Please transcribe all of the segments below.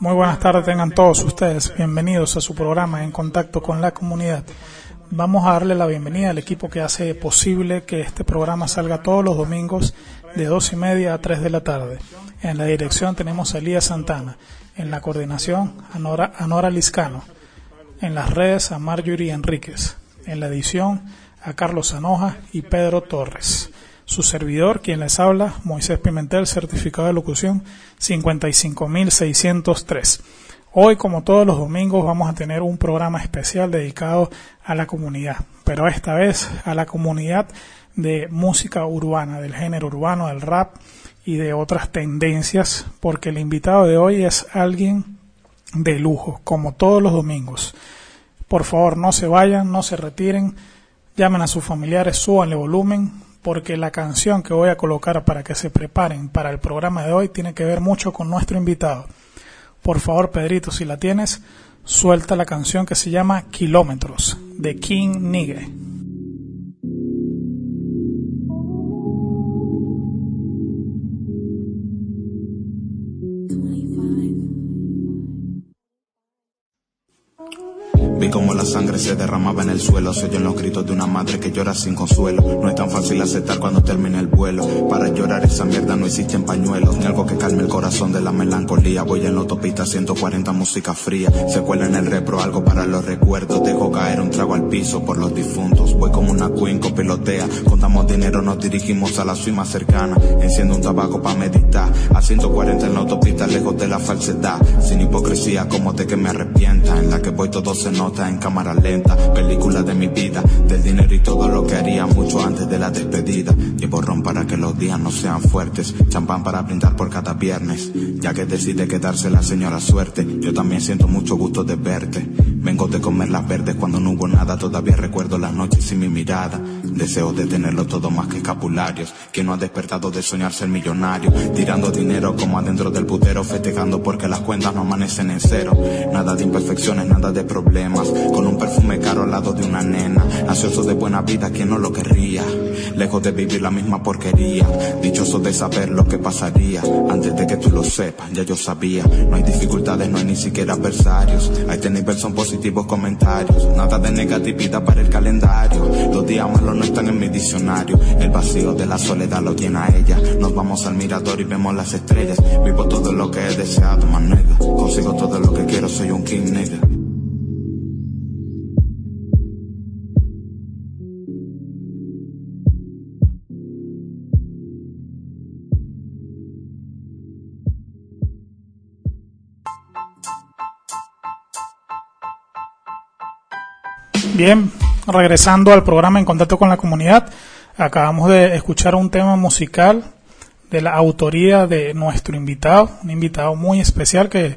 Muy buenas tardes tengan todos ustedes. Bienvenidos a su programa En Contacto con la Comunidad. Vamos a darle la bienvenida al equipo que hace posible que este programa salga todos los domingos de dos y media a tres de la tarde. En la dirección tenemos a Elías Santana. En la coordinación, a Nora, a Nora Liscano. En las redes, a Marjorie Enríquez. En la edición, a Carlos Anoja y Pedro Torres. Su servidor, quien les habla, Moisés Pimentel, certificado de locución 55603. Hoy, como todos los domingos, vamos a tener un programa especial dedicado a la comunidad, pero esta vez a la comunidad de música urbana, del género urbano, del rap y de otras tendencias, porque el invitado de hoy es alguien de lujo, como todos los domingos. Por favor, no se vayan, no se retiren, llamen a sus familiares, súbanle volumen, porque la canción que voy a colocar para que se preparen para el programa de hoy tiene que ver mucho con nuestro invitado. Por favor, Pedrito, si la tienes, suelta la canción que se llama Kilómetros, de King Nigge. Como la sangre se derramaba en el suelo, se oyen los gritos de una madre que llora sin consuelo. No es tan fácil aceptar cuando termina el vuelo. Para llorar esa mierda no existen pañuelos, ni algo que calme el corazón de la melancolía. Voy en la autopista 140 música fría, se cuela en el repro algo para los recuerdos. Dejo caer un trago al piso por los difuntos. Voy como una queen pilotea, contamos dinero, nos dirigimos a la suima cercana. Enciendo un tabaco para meditar, a 140 en la autopista de la falsedad. Sin hipocresía como de que me arrepienta, en la que voy todo se nota en cámara lenta, película de mi vida, del dinero y todo lo que haría mucho antes de la despedida. Y borrón para que los días no sean fuertes, champán para brindar por cada viernes. Ya que decide quedarse la señora suerte, yo también siento mucho gusto de verte. Vengo de comer las verdes cuando no hubo nada, todavía recuerdo las noches sin mi mirada. Deseo de tenerlo todo más que escapularios. Que no ha despertado de soñar ser millonario, tirando dinero como adentro del putero, porque las cuentas no amanecen en cero. Nada de imperfecciones, nada de problemas con un perfume caro al lado de una nena. Ansioso de buena vida, quien no lo querría. Lejos de vivir la misma porquería. Dichoso de saber lo que pasaría. Antes de que tú lo sepas, ya yo sabía. No hay dificultades, no hay ni siquiera adversarios. A este nivel son positivos comentarios. Nada de negatividad para el calendario. Los días malos no están en mi diccionario. El vacío de la soledad lo llena ella. Nos vamos al mirador y vemos las estrellas. Vivo todo lo que he deseado, más nega. Consigo todo lo que quiero, soy un king nigga. Bien, regresando al programa En Contacto con la Comunidad, acabamos de escuchar un tema musical de la autoría de nuestro invitado, un invitado muy especial que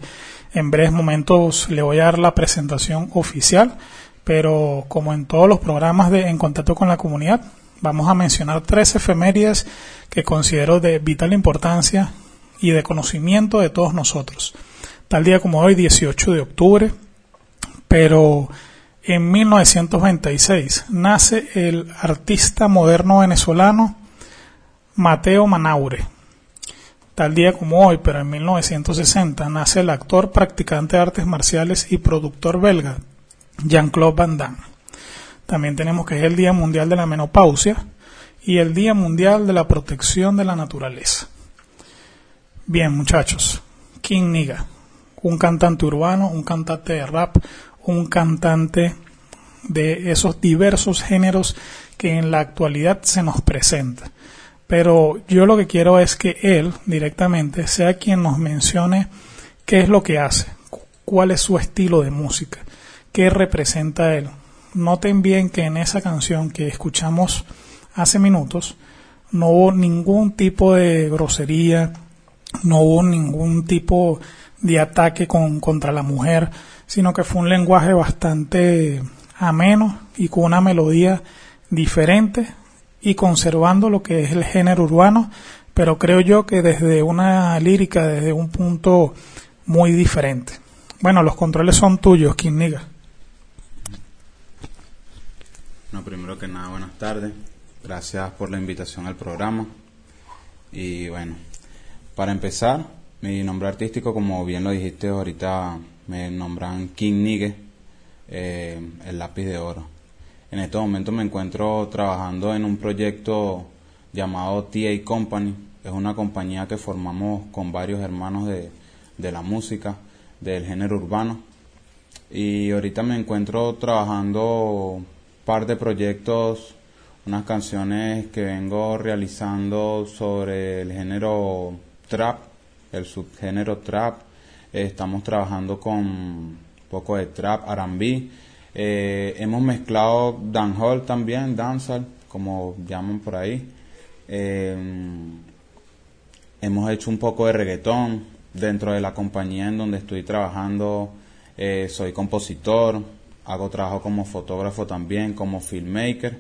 en breves momentos le voy a dar la presentación oficial, pero como en todos los programas de En Contacto con la Comunidad, vamos a mencionar tres efemérides que considero de vital importancia y de conocimiento de todos nosotros. Tal día como hoy, 18 de octubre, pero en 1926 nace el artista moderno venezolano Mateo Manaure. Tal día como hoy, pero en 1960, nace el actor, practicante de artes marciales y productor belga Jean-Claude Van Damme. También tenemos que es el Día Mundial de la Menopausia y el Día Mundial de la Protección de la Naturaleza. Bien, muchachos, King Niga, un cantante urbano, un cantante de rap, un cantante de esos diversos géneros que en la actualidad se nos presenta. Pero yo lo que quiero es que él directamente sea quien nos mencione qué es lo que hace, cuál es su estilo de música, qué representa él. Noten bien que en esa canción que escuchamos hace minutos no hubo ningún tipo de grosería, no hubo ningún tipo de ataque con, contra la mujer, sino que fue un lenguaje bastante ameno y con una melodía diferente y conservando lo que es el género urbano, pero creo yo que desde una lírica, desde un punto muy diferente. Bueno, los controles son tuyos, quien Niga. No, primero que nada, buenas tardes. Gracias por la invitación al programa. Y bueno, para empezar, Mi nombre artístico, como bien lo dijiste ahorita, me nombran King Nigue, eh, el lápiz de oro. En este momento me encuentro trabajando en un proyecto llamado TA Company. Es una compañía que formamos con varios hermanos de, de la música, del género urbano. Y ahorita me encuentro trabajando un par de proyectos, unas canciones que vengo realizando sobre el género trap, el subgénero trap. estamos trabajando con un poco de trap, R&B. Eh, hemos mezclado dancehall también, dancehall, como llaman por ahí. Eh, hemos hecho un poco de reggaetón dentro de la compañía en donde estoy trabajando. Eh, soy compositor, hago trabajo como fotógrafo también, como filmmaker.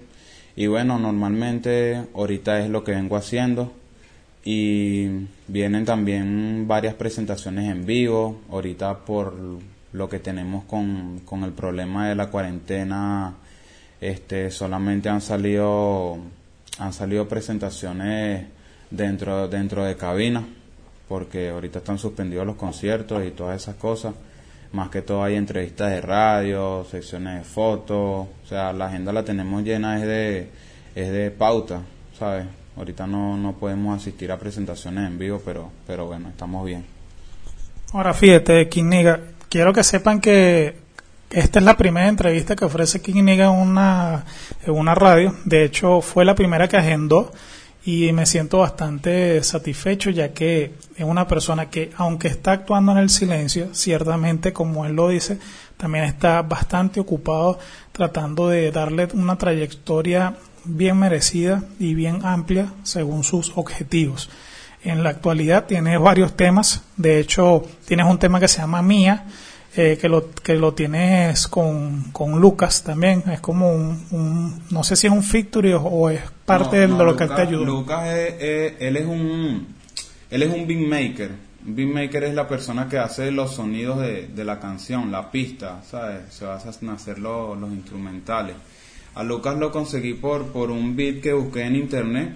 Y bueno, normalmente ahorita es lo que vengo haciendo. Y vienen también varias presentaciones en vivo. Ahorita por lo que tenemos con, con el problema de la cuarentena, este, solamente han salido, han salido presentaciones dentro, dentro de cabina, porque ahorita están suspendidos los conciertos y todas esas cosas. Más que todo hay entrevistas de radio, secciones de fotos, o sea, la agenda la tenemos llena es de, es de pauta, ¿sabes? Ahorita no, no podemos asistir a presentaciones en vivo, pero, pero bueno, estamos bien. Ahora fíjate, Quiniga, quiero que sepan que esta es la primera entrevista que ofrece Quiniga en una, en una radio. De hecho, fue la primera que agendó y me siento bastante satisfecho ya que es una persona que aunque está actuando en el silencio, ciertamente como él lo dice, también está bastante ocupado tratando de darle una trayectoria bien merecida y bien amplia según sus objetivos. En la actualidad tiene varios temas, de hecho tienes un tema que se llama Mía, eh, que, lo, que lo tienes con, con Lucas también. Es como un, no sé si es un victory o, es parte de lo que te ayuda. Lucas, es, él es un, él es un beatmaker. Un beatmaker es la persona que hace los sonidos de, de la canción, la pista, ¿sabes? Se va a hacer los, los instrumentales. A Lucas lo conseguí por, por un beat que busqué en internet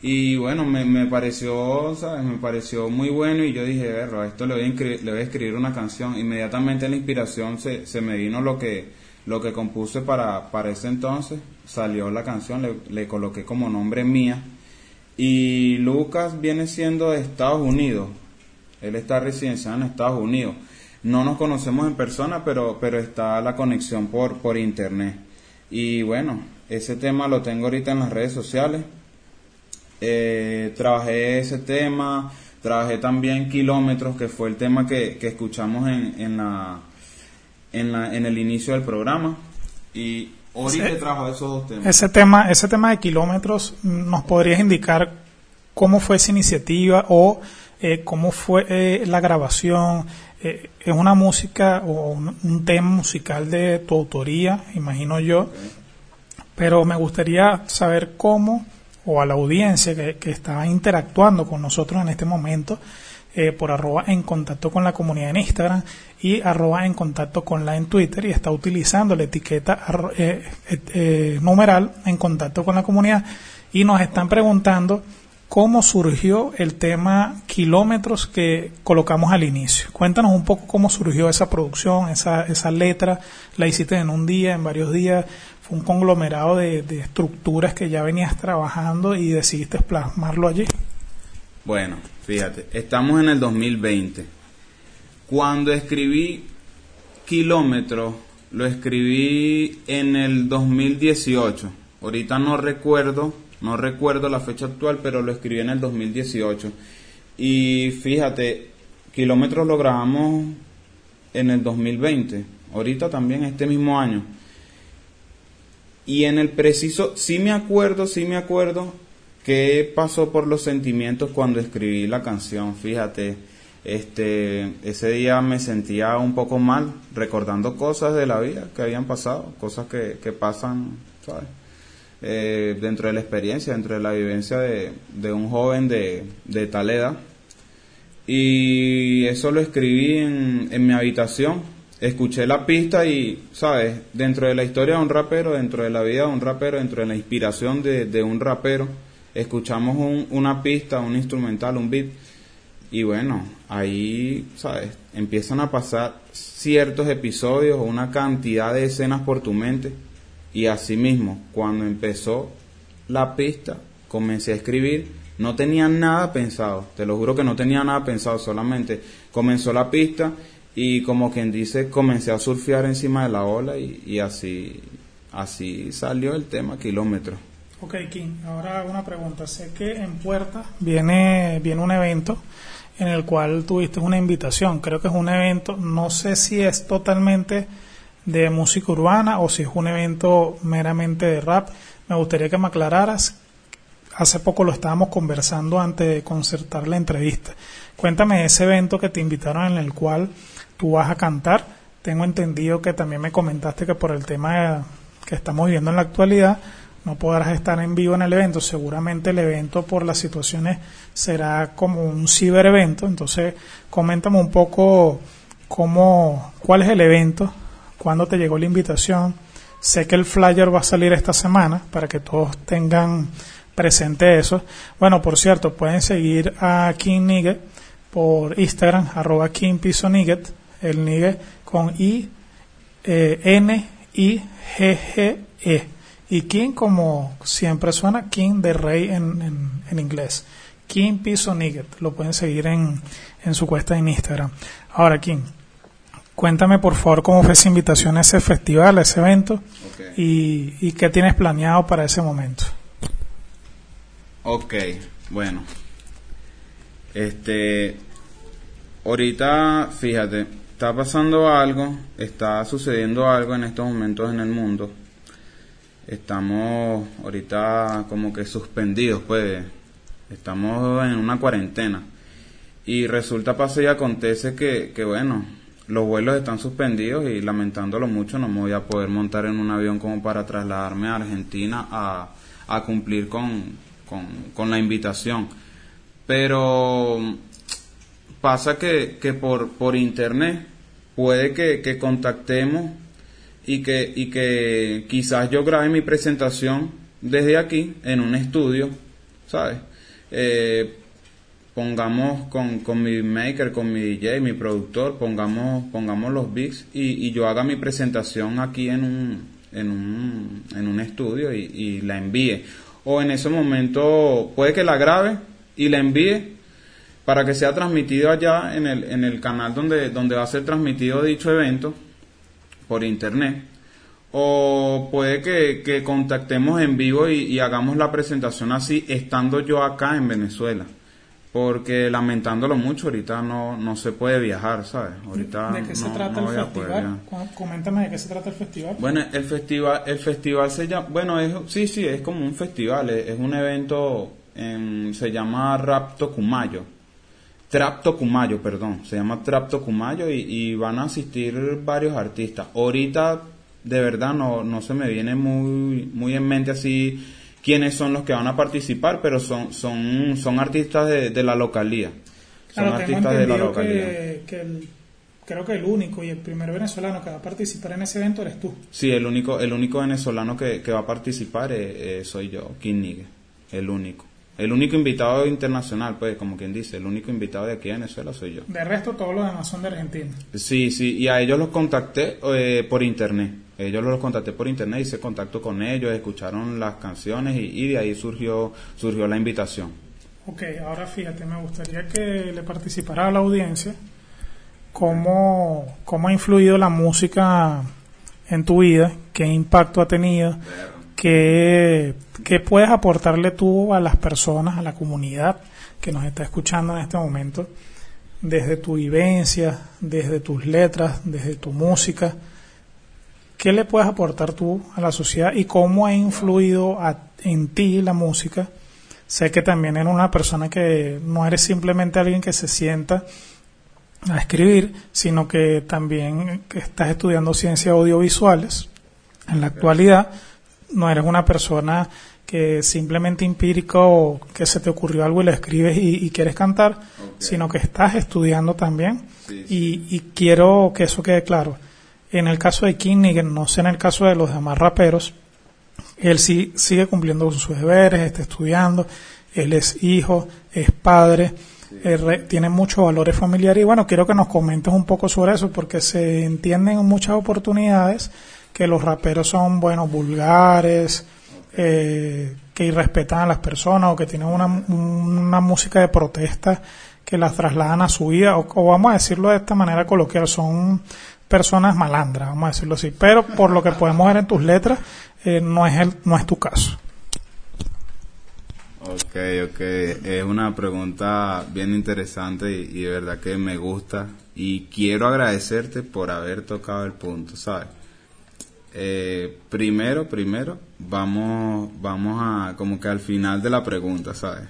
y bueno, me, me pareció. Me pareció muy bueno y yo dije, verlo, esto le voy, a le voy a escribir una canción. Inmediatamente la inspiración se, se me vino lo que, lo que compuse para, para ese entonces. Salió la canción, le, le coloqué como nombre mía. Y Lucas viene siendo de Estados Unidos. Él está residenciado en Estados Unidos. No nos conocemos en persona, pero, pero está la conexión por, por internet. Y bueno, ese tema lo tengo ahorita en las redes sociales eh, trabajé ese tema, trabajé también Kilómetros, que fue el tema que, escuchamos en, en, la, en, la, en el inicio del programa. Y ahorita trabajo esos dos temas. Ese tema, ese tema de Kilómetros, ¿nos podrías indicar cómo fue esa iniciativa o eh, cómo fue eh, la grabación? Eh, es una música o un, tema musical de tu autoría, imagino yo, pero me gustaría saber cómo o a la audiencia que, está interactuando con nosotros en este momento eh, por arroba en contacto con la comunidad en Instagram y arroba en contacto con la en Twitter y está utilizando la etiqueta eh, eh, numeral en contacto con la comunidad y nos están preguntando cómo surgió el tema kilómetros que colocamos al inicio. Cuéntanos un poco cómo surgió esa producción, esa, esa letra, la hiciste en un día, en varios días, un conglomerado de, estructuras que ya venías trabajando y decidiste plasmarlo allí? Bueno, fíjate, estamos en el 2020. Cuando escribí Kilómetro, lo escribí en el 2018. Ahorita no recuerdo, no recuerdo la fecha actual, pero lo escribí en el 2018. Y fíjate, Kilómetros lo grabamos en el 2020. Ahorita también este mismo año. Y en el preciso, sí me acuerdo, sí me acuerdo qué pasó por los sentimientos cuando escribí la canción, fíjate. Este, ese día me sentía un poco mal, recordando cosas de la vida que habían pasado, cosas que, que pasan, ¿sabes? Eh, dentro de la experiencia, dentro de la vivencia de, de un joven de, de, tal edad. Y eso lo escribí en, en mi habitación, escuché la pista y, ¿sabes? Dentro de la historia de un rapero, dentro de la vida de un rapero, dentro de la inspiración de, un rapero, escuchamos una pista, un instrumental, un beat y bueno, ahí, ¿sabes? Empiezan a pasar ciertos episodios o una cantidad de escenas por tu mente. Y así mismo, cuando empezó la pista, comencé a escribir. No tenía nada pensado, te lo juro que no tenía nada pensado, solamente comenzó la pista y como quien dice, comencé a surfear encima de la ola y, así, así salió el tema kilómetro. Ok, King, ahora una pregunta. Sé que en Puerta viene, viene un evento en el cual tuviste una invitación. Creo que es un evento, no sé si es totalmente de música urbana o si es un evento meramente de rap. Me gustaría que me aclararas. Hace poco lo estábamos conversando antes de concertar la entrevista. Cuéntame ese evento que te invitaron en el cual tú vas a cantar. Tengo entendido que también me comentaste que por el tema que estamos viviendo en la actualidad, no podrás estar en vivo en el evento. Seguramente el evento por las situaciones será como un ciber evento. Entonces, coméntame un poco cómo, cuál es el evento, cuándo te llegó la invitación. Sé que el flyer va a salir esta semana para que todos tengan presente eso. Bueno, por cierto, pueden seguir a King Nigget por Instagram, arroba King Piso Nigget, el Nigget con I, eh, N, I, G, G, E. Y King, como siempre suena, King de Rey en, en, inglés. King Piso Nigget. Lo pueden seguir en, en su cuesta en Instagram. Ahora, King, cuéntame por favor cómo fue esa invitación a ese festival, a ese evento. Y, y qué tienes planeado para ese momento. Ok, bueno. Este. Ahorita, fíjate, está pasando algo, está sucediendo algo en estos momentos en el mundo estamos ahorita como que suspendidos, pues estamos en una cuarentena. Y resulta, pasa y acontece que, que, bueno, los vuelos están suspendidos y lamentándolo mucho no me voy a poder montar en un avión como para trasladarme a Argentina a, a cumplir con, con, con la invitación. Pero pasa que, que por, por internet puede que, que contactemos y que, y que quizás yo grabe mi presentación desde aquí en un estudio, ¿sabes? Eh, pongamos con, con mi maker, con mi DJ, mi productor, pongamos, pongamos los beats y, y yo haga mi presentación aquí en un, en un, en un estudio y, y la envíe. O en ese momento puede que la grabe y la envíe para que sea transmitido allá en el, en el canal donde, donde va a ser transmitido dicho evento por internet o puede que, contactemos en vivo y, hagamos la presentación así estando yo acá en Venezuela. Porque lamentándolo mucho, ahorita no, no se puede viajar, ¿sabes? Ahorita ¿De qué se trata el festival? Coméntame de qué se trata el festival. Bueno, el festival, el festival se llama, bueno, es, sí, sí, es como un festival, es, un evento, se llama Rap Tocumayo. Trap Tocumayo, perdón, se llama Trap Tocumayo y, y van a asistir varios artistas. Ahorita de verdad no, no se me viene muy, muy en mente así quiénes son los que van a participar, pero son, son, son artistas de, la localía. Son artistas de la localía. Que, creo que el único y el primer venezolano que va a participar en ese evento eres tú. Sí, el único, el único venezolano que, va a participar soy yo, King Nigue, el único. El único invitado internacional, pues, como quien dice, el único invitado de aquí en Venezuela soy yo. De resto, todos los demás son de Argentina. Sí, sí, y a ellos los contacté eh, por internet. Ellos los contacté por internet, hice contacto con ellos, escucharon las canciones y, de ahí surgió, surgió la invitación. Ok, ahora fíjate, me gustaría que le participara a la audiencia cómo, cómo ha influido la música en tu vida, qué impacto ha tenido, qué, qué puedes aportarle tú a las personas, a la comunidad que nos está escuchando en este momento, desde tu vivencia, desde tus letras, desde tu música ¿Qué le puedes aportar tú a la sociedad y cómo ha influido en ti la música? Sé que también eres una persona que no eres simplemente alguien que se sienta a escribir, sino que también estás estudiando ciencias audiovisuales. En la actualidad no eres una persona que simplemente empírica o que se te ocurrió algo y le escribes y, quieres cantar, sino que estás estudiando también. y quiero que eso quede claro. En el caso de King no sé en el caso de los demás raperos, él sí sigue cumpliendo con sus deberes, está estudiando, él es hijo, es padre, eh, tiene muchos valores familiares. Y bueno, quiero que nos comentes un poco sobre eso porque se entienden en muchas oportunidades que los raperos son, buenos vulgares, eh, que irrespetan a las personas o que tienen una, una música de protesta que las trasladan a su vida, o, vamos a decirlo de esta manera coloquial, son personas malandras, vamos a decirlo así. Pero por lo que podemos ver en tus letras, eh, no, es el, no es tu caso. Ok, ok. Es una pregunta bien interesante y, de verdad que me gusta. Y quiero agradecerte por haber tocado el punto, ¿sabes? Eh, primero, primero, vamos, vamos a, como que al final de la pregunta, ¿sabes?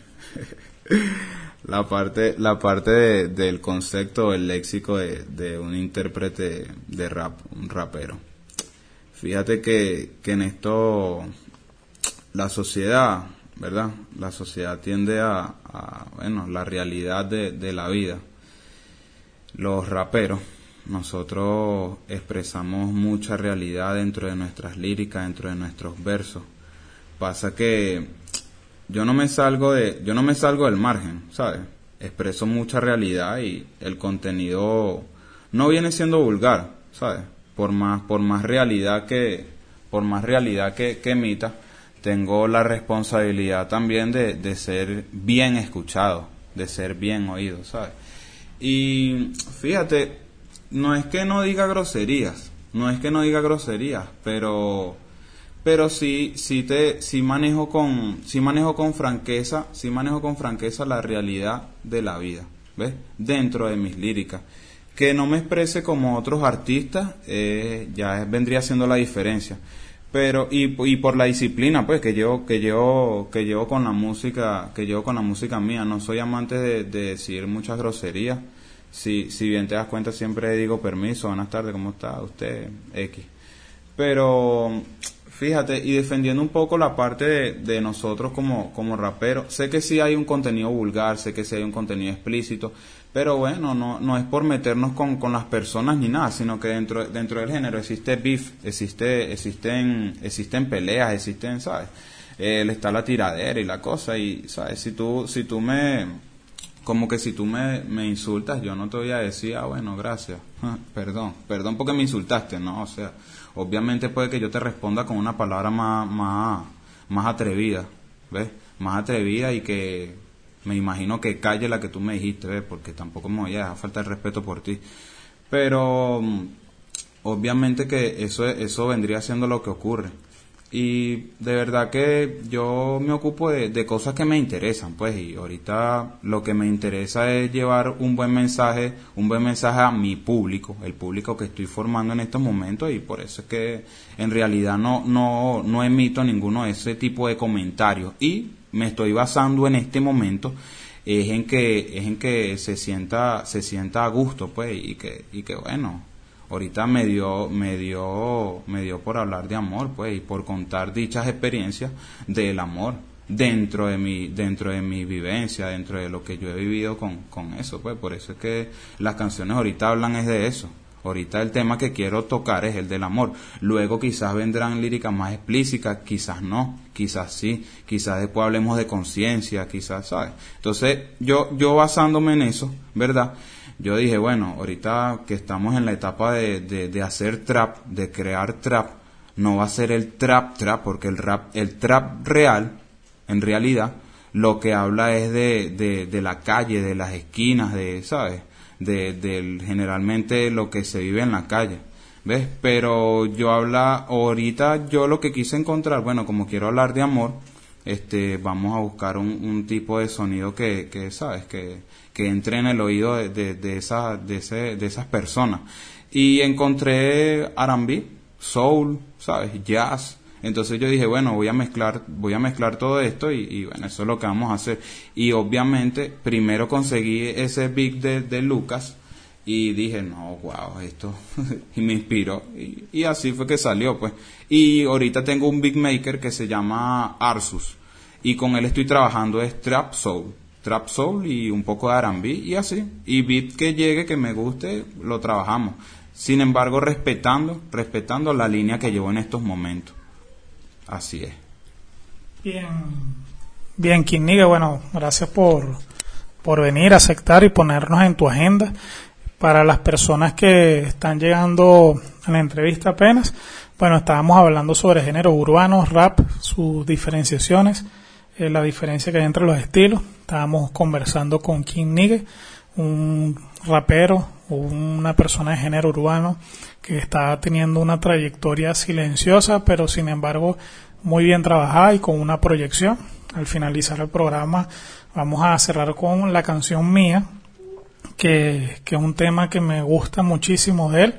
la parte, la parte del concepto, el léxico de, un intérprete de rap, un rapero. Fíjate que, que en esto la sociedad, ¿verdad? La sociedad tiende a, bueno, la realidad de, de la vida. Los raperos, nosotros expresamos mucha realidad dentro de nuestras líricas, dentro de nuestros versos. Pasa que yo no me salgo de, yo no me salgo del margen, ¿sabes? Expreso mucha realidad y el contenido no viene siendo vulgar, ¿sabes? Por más, por más realidad que, por más realidad que, emita, tengo la responsabilidad también de, de ser bien escuchado, de ser bien oído, ¿sabes? Y fíjate, no es que no diga groserías, no es que no diga groserías, pero pero sí, sí te, sí manejo con, sí manejo con franqueza, sí manejo con franqueza la realidad de la vida, ¿ves? Dentro de mis líricas. Que no me exprese como otros artistas, eh, ya vendría siendo la diferencia. Pero, y, y por la disciplina, pues, que llevo, que llevo, que llevo con la música, que llevo con la música mía. No soy amante de, de decir muchas groserías. Si, si bien te das cuenta, siempre digo permiso, buenas tardes, ¿cómo está usted? X. Pero, Fíjate, y defendiendo un poco la parte de, nosotros como, como raperos, sé que sí hay un contenido vulgar, sé que sí hay un contenido explícito, pero bueno, no, no es por meternos con, con las personas ni nada, sino que dentro, dentro del género existe beef, existe, existen, existen peleas, existen, ¿sabes? Eh, está la tiradera y la cosa, y, ¿sabes? Si tú, si tú me, como que si tú me, me insultas, yo no te voy a decir, ah, bueno, gracias, perdón, perdón porque me insultaste, ¿no? O sea, obviamente puede que yo te responda con una palabra más, más, más atrevida, ¿ves? Más atrevida y que me imagino que calle la que tú me dijiste, ¿ves? Porque tampoco me voy a dejar falta el respeto por ti. Pero mm, obviamente que eso, eso vendría siendo lo que ocurre y de verdad que yo me ocupo de, cosas que me interesan, pues, y ahorita lo que me interesa es llevar un buen mensaje, un buen mensaje a mi público, el público que estoy formando en estos momentos, y por eso es que en realidad no, no, no emito ninguno de ese tipo de comentarios. Y me estoy basando en este momento es en que, es en que se sienta, se sienta a gusto, pues, y que, y que bueno, ahorita me dio, me dio, me dio por hablar de amor, pues, y por contar dichas experiencias del amor dentro de mi, dentro de mi vivencia, dentro de lo que yo he vivido con, con eso, pues, por eso es que las canciones ahorita hablan es de eso. Ahorita el tema que quiero tocar es el del amor. Luego quizás vendrán líricas más explícitas, quizás no, quizás sí, quizás después hablemos de conciencia, quizás, ¿sabes? Entonces, yo, yo basándome en eso, ¿verdad? Yo dije, bueno, ahorita que estamos en la etapa de, de, hacer trap, de crear trap, no va a ser el trap trap, porque el rap, el trap real, en realidad, lo que habla es de, de, de la calle, de las esquinas, de, ¿sabes? De, de generalmente lo que se vive en la calle. ¿Ves? Pero yo habla, ahorita yo lo que quise encontrar, bueno, como quiero hablar de amor, este, vamos a buscar un, un tipo de sonido que, ¿sabes? Que, que entre en el oído de, de, esa, de, ese, de esas personas. Y encontré R&B, soul, ¿sabes? Jazz. Entonces yo dije, bueno, voy a mezclar, voy a mezclar todo esto y, bueno, eso es lo que vamos a hacer. Y obviamente, primero conseguí ese beat de, de Lucas y dije, no, wow, esto, y me inspiró. Y, así fue que salió, pues. Y ahorita tengo un big maker que se llama Arsus. Y con él estoy trabajando es Trap Soul trap soul y un poco de R&B y así. Y beat que llegue, que me guste, lo trabajamos. Sin embargo, respetando, respetando la línea que llevo en estos momentos. Así es. Bien, bien, Kiniga, bueno, gracias por, por venir, aceptar y ponernos en tu agenda. Para las personas que están llegando a la entrevista apenas, bueno, estábamos hablando sobre géneros urbanos, rap, sus diferenciaciones, eh, la diferencia que hay entre los estilos. Estábamos conversando con King Nigga, un rapero, una persona de género urbano que está teniendo una trayectoria silenciosa, pero sin embargo muy bien trabajada y con una proyección. Al finalizar el programa vamos a cerrar con la canción mía, que, que es un tema que me gusta muchísimo de él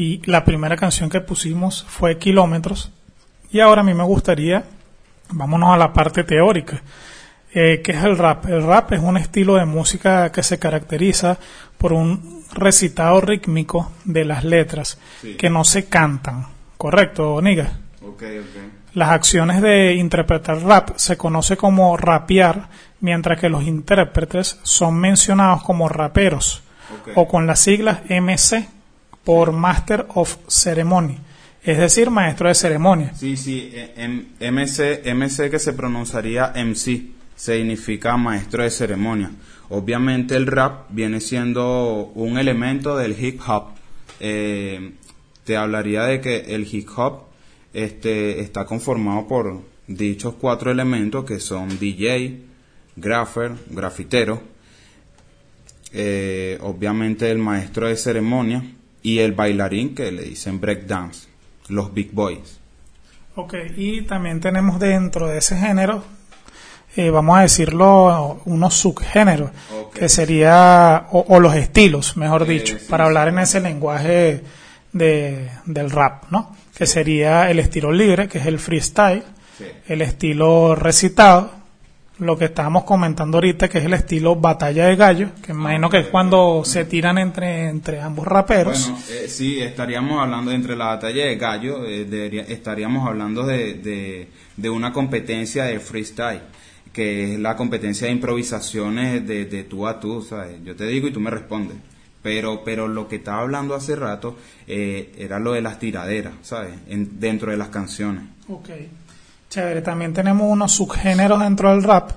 y la primera canción que pusimos fue Kilómetros. Y ahora a mí me gustaría, vámonos a la parte teórica, eh, que es el rap. El rap es un estilo de música que se caracteriza por un recitado rítmico de las letras que no se cantan. ¿Correcto, Niga? Las acciones de interpretar rap se conoce como rapear, mientras que los intérpretes son mencionados como raperos o con las siglas MC por Master of Ceremony, es decir, maestro de ceremonia. Sí, sí, eh, MC, MC que se pronunciaría MC, significa maestro de ceremonia. Obviamente el rap viene siendo un elemento del hip hop. Eh, te hablaría de que el hip hop este, está conformado por dichos cuatro elementos que son DJ, graffer, grafitero, eh, obviamente el maestro de ceremonia, y el bailarín que le dicen breakdance, los big boys. Ok, y también tenemos dentro de ese género, eh, vamos a decirlo, unos subgéneros, que sería, o, los estilos, mejor dicho, para hablar en ese lenguaje de, del rap, ¿no? Que sería el estilo libre, que es el freestyle, el estilo recitado, lo que estábamos comentando ahorita, que es el estilo batalla de gallos, que imagino que es cuando se tiran entre, entre ambos raperos. Bueno, eh, sí, estaríamos hablando entre la batalla de gallos, eh, estaríamos hablando de, de, una competencia de freestyle, que es la competencia de improvisaciones de, de tú a tú, ¿sabes? Yo te digo y tú me respondes. Pero, pero lo que estaba hablando hace rato eh, era lo de las tiraderas, ¿sabes? dentro de las canciones. Okay. Chévere, también tenemos unos subgéneros dentro del rap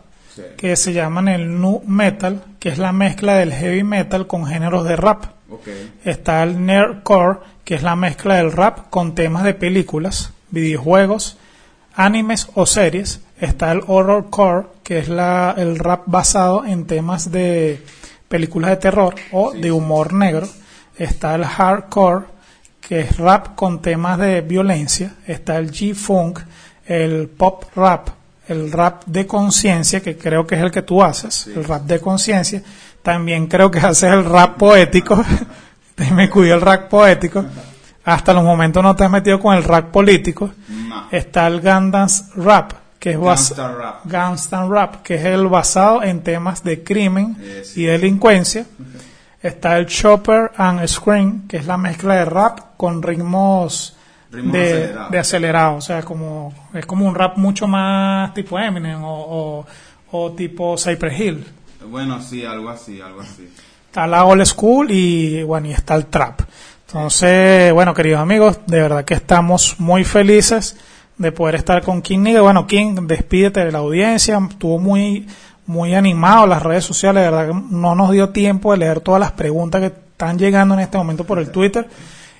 que se llaman el nu metal, que es la mezcla del heavy metal con géneros de rap. Está el nerdcore, que es la mezcla del rap con temas de películas, videojuegos, animes o series. Está el horrorcore, que es la, el rap basado en temas de películas de terror o de humor negro. Está el hardcore, que es rap con temas de violencia. Está el G-funk, el pop rap, el rap de conciencia, que creo que es el que tú haces, el rap de conciencia. También creo que haces el rap poético. me cuido el rap poético. Hasta los momentos no te has metido con el rap político. Está el Gandans Rap, que es rap. Rap, que es el basado en temas de crimen eh, y delincuencia. Está el Chopper and Scream, que es la mezcla de rap con ritmos de, acelerado. o sea, como, es como un rap mucho más tipo Eminem o, o, tipo Cypress Hill. Bueno, sí, algo así, algo así. Está la old school y bueno, y está el trap. Entonces, bueno, queridos amigos, de verdad que estamos muy felices de poder estar con King Nigga. Bueno, King, despídete de la audiencia, estuvo muy, muy animado las redes sociales, de verdad que no nos dio tiempo de leer todas las preguntas que están llegando en este momento por el Twitter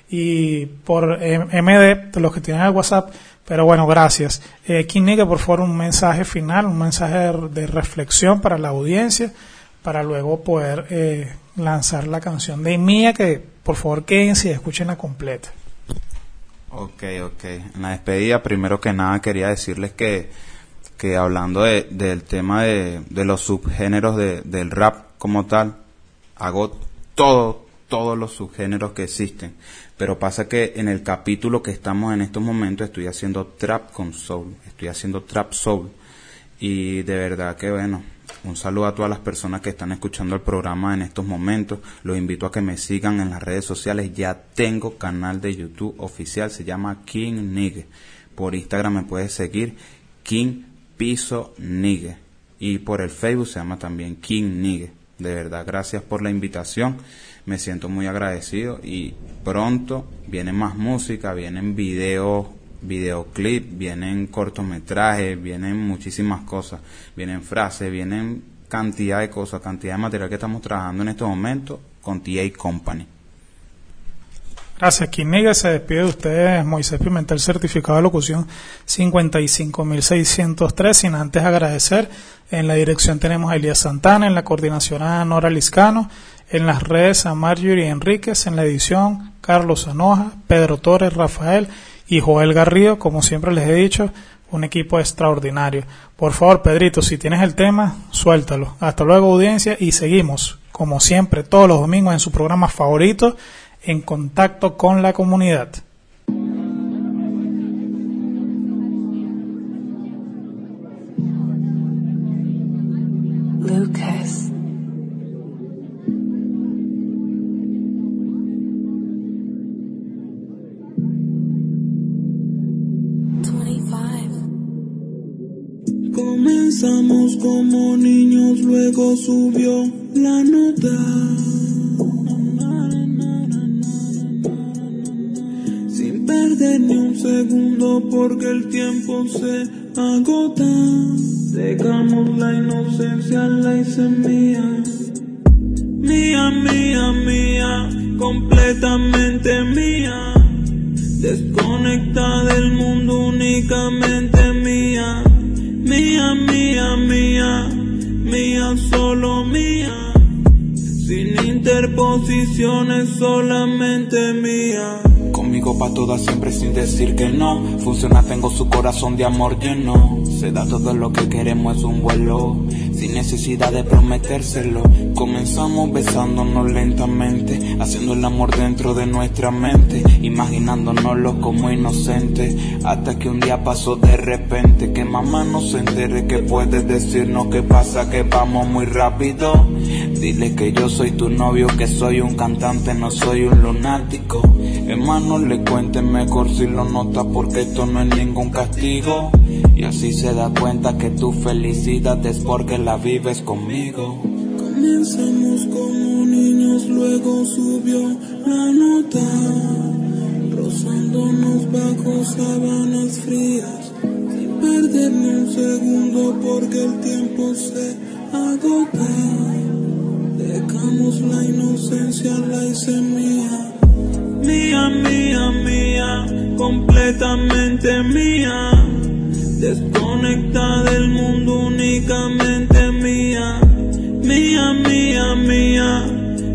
y por eh, MD, los que tienen el WhatsApp. Pero bueno, gracias. Eh, por favor, un mensaje final, un mensaje de, reflexión para la audiencia, para luego poder eh, lanzar la canción de Mía, que por favor quédense y escuchen completa. Ok, ok. En la despedida, primero que nada, quería decirles que, que hablando de, del tema de, de los subgéneros de, del rap como tal, hago todo, todos los subgéneros que existen. Pero pasa que en el capítulo que estamos en estos momentos estoy haciendo trap con soul, estoy haciendo trap soul. Y de verdad que bueno, un saludo a todas las personas que están escuchando el programa en estos momentos. Los invito a que me sigan en las redes sociales. Ya tengo canal de YouTube oficial, se llama King Nigue. Por Instagram me puedes seguir King Piso Nigue. Y por el Facebook se llama también King Nigue. De verdad, gracias por la invitación me siento muy agradecido y pronto viene más música, vienen videos, videoclips, vienen cortometrajes, vienen muchísimas cosas, vienen frases, vienen cantidad de cosas, cantidad de material que estamos trabajando en estos momentos con TA Company. Gracias, Quiniga. Se despide de ustedes Moisés Pimentel, certificado de locución 55603. Sin antes agradecer, en la dirección tenemos a Elías Santana, en la coordinación a Nora Liscano, en las redes a Marjorie Enríquez, en la edición Carlos Anoja, Pedro Torres, Rafael y Joel Garrido. Como siempre les he dicho, un equipo extraordinario. Por favor, Pedrito, si tienes el tema, suéltalo. Hasta luego, audiencia, y seguimos, como siempre, todos los domingos en su programa favorito en contacto con la comunidad. Lucas. Como niños, luego subió la nota. ni un segundo porque el tiempo se agota. Dejamos la inocencia, la hice mía. Mía, mía, mía, completamente mía. Desconectada del mundo, únicamente. Mía, mía, mía, mía, solo mía. Sin interposiciones, solamente mía conmigo pa' todas siempre sin decir que no. Funciona, tengo su corazón de amor lleno. Se da todo lo que queremos, es un vuelo. Sin necesidad de prometérselo. Comenzamos besándonos lentamente. Haciendo el amor dentro de nuestra mente. Imaginándonoslo como inocentes. Hasta que un día pasó de repente. Que mamá no se entere que puede decirnos que pasa, que vamos muy rápido. Dile que yo soy tu novio, que soy un cantante, no soy un lunático. Hermano, le cuenten mejor si lo nota porque esto no es ningún castigo. Y así se da cuenta que tu felicidad es porque la vives conmigo. Comenzamos como niños, luego subió la nota. Rozándonos bajo sábanas frías. Sin perder ni un segundo porque el tiempo se agota. Dejamos la inocencia, la hice mía mía, mía, mía, completamente mía. Desconectada del mundo, únicamente mía. Mía, mía, mía,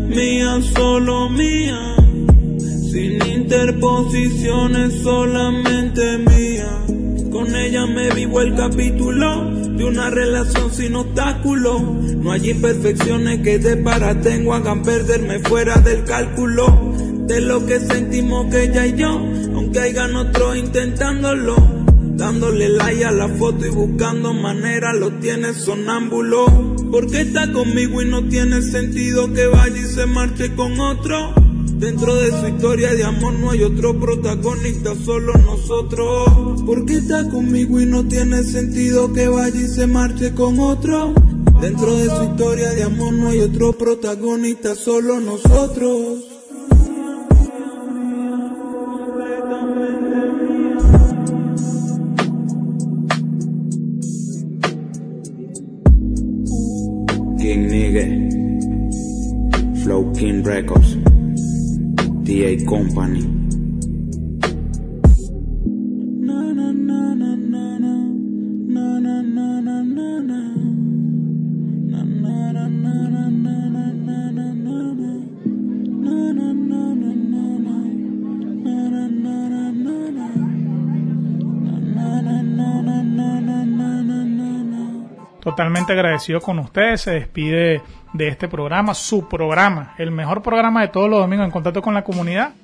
mía, solo mía. Sin interposiciones, solamente mía. Con ella me vivo el capítulo de una relación sin obstáculo. No hay imperfecciones que de para tengo hagan perderme fuera del cálculo de lo que sentimos que ella y yo, aunque hayan otros intentándolo. Dándole like a la foto y buscando manera, lo tiene sonámbulo. Porque está conmigo y no tiene sentido que vaya y se marche con otro. Dentro de su historia de amor no hay otro protagonista, solo nosotros. Porque está conmigo y no tiene sentido que vaya y se marche con otro. Dentro de su historia de amor no hay otro protagonista, solo nosotros. Company. Totalmente agradecido con ustedes. Se despide de este programa, su programa, el mejor programa de todos los domingos en contacto con la comunidad.